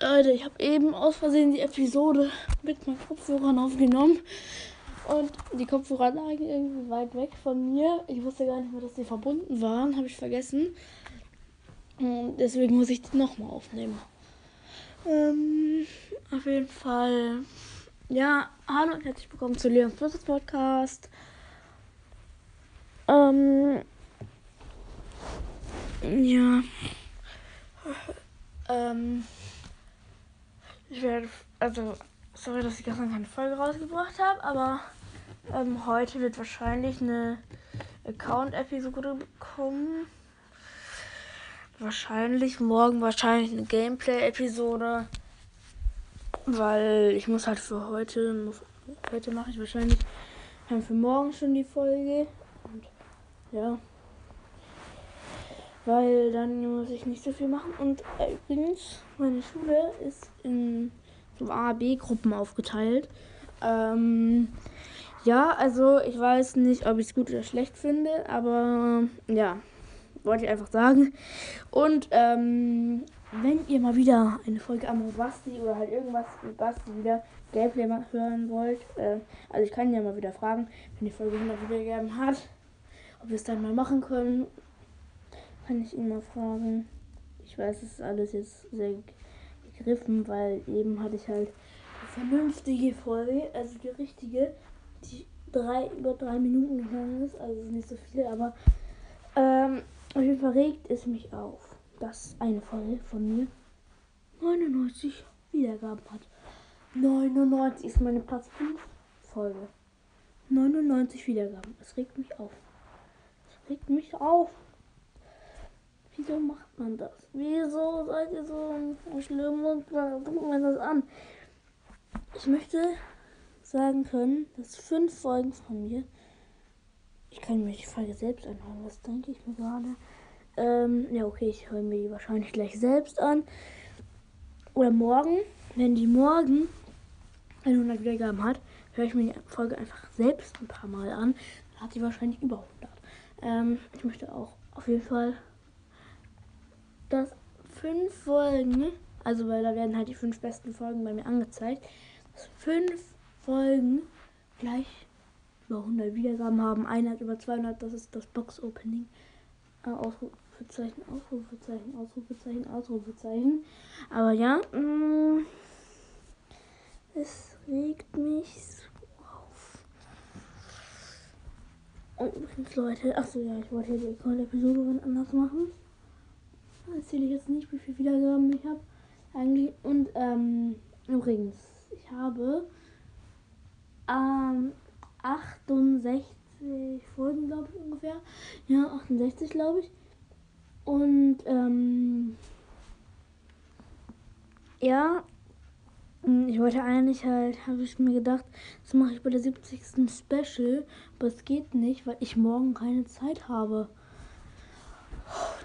Leute, ich habe eben aus Versehen die Episode mit meinen Kopfhörern aufgenommen. Und die Kopfhörer lagen irgendwie weit weg von mir. Ich wusste gar nicht mehr, dass die verbunden waren. Habe ich vergessen. Und deswegen muss ich die nochmal aufnehmen. Ähm, auf jeden Fall. Ja, hallo und herzlich willkommen zu Leons Business Podcast. Ähm, ja. Ähm, ich werde, also, sorry, dass ich gestern keine Folge rausgebracht habe, aber ähm, heute wird wahrscheinlich eine Account-Episode kommen. Wahrscheinlich morgen wahrscheinlich eine Gameplay-Episode. Weil ich muss halt für heute, muss, heute mache ich wahrscheinlich dann für morgen schon die Folge. Und ja. Weil dann muss ich nicht so viel machen. Und äh, übrigens, meine Schule ist in so A, B-Gruppen aufgeteilt. Ähm, ja, also ich weiß nicht, ob ich es gut oder schlecht finde, aber ja, wollte ich einfach sagen. Und ähm, wenn ihr mal wieder eine Folge am Basti oder halt irgendwas mit Basti wieder Gameplay hören wollt, äh, also ich kann ja mal wieder fragen, wenn die Folge 100 wiedergegeben hat, ob wir es dann mal machen können, kann ich ihn mal fragen. Ich weiß, es ist alles jetzt sehr gegriffen, weil eben hatte ich halt eine vernünftige Folge, also die richtige, die drei, über drei Minuten gegangen ist, also nicht so viel, aber ähm, auf jeden Fall regt es mich auf, dass eine Folge von mir 99 Wiedergaben hat. 99 ist meine Platz 5 Folge. 99 Wiedergaben. Es regt mich auf. Es regt mich auf. Wieso macht man das? Wieso seid ihr so schlimm und guckt man das an? Ich möchte sagen können, dass fünf Folgen von mir. Ich kann mir die Folge selbst anhören, das denke ich mir gerade. Ähm, ja, okay, ich höre mir die wahrscheinlich gleich selbst an. Oder morgen, wenn die morgen 100 Wiedergaben hat, höre ich mir die Folge einfach selbst ein paar Mal an. Dann hat sie wahrscheinlich über 100. Ähm, ich möchte auch auf jeden Fall dass fünf Folgen, also weil da werden halt die fünf besten Folgen bei mir angezeigt, dass fünf Folgen gleich über 100 Wiedergaben haben. Eine hat über 200, das ist das Box-Opening. Äh, Ausrufezeichen, Ausrufezeichen, Ausrufezeichen, Ausrufezeichen. Aber ja, mh, mm, es regt mich so auf. Und übrigens, Leute, achso, ja, ich wollte hier die Episode anders machen erzähle ich jetzt nicht, wie viele Wiedergaben ich habe. Eigentlich. Und ähm, übrigens, ich habe ähm, 68 Folgen, glaube ich, ungefähr. Ja, 68, glaube ich. Und ähm, ja, ich wollte eigentlich halt, habe ich mir gedacht, das mache ich bei der 70. Special, aber es geht nicht, weil ich morgen keine Zeit habe.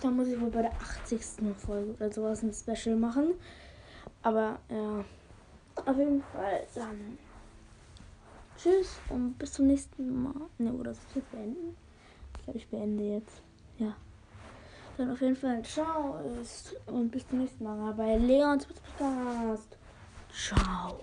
Da muss ich wohl bei der 80. Folge oder sowas ein Special machen. Aber ja, auf jeden Fall dann. Tschüss und bis zum nächsten Mal. Ne, oder soll ich jetzt beenden? Ich glaube, ich beende jetzt. Ja. Dann auf jeden Fall ciao und bis zum nächsten Mal bei Leons Podcast. Ciao.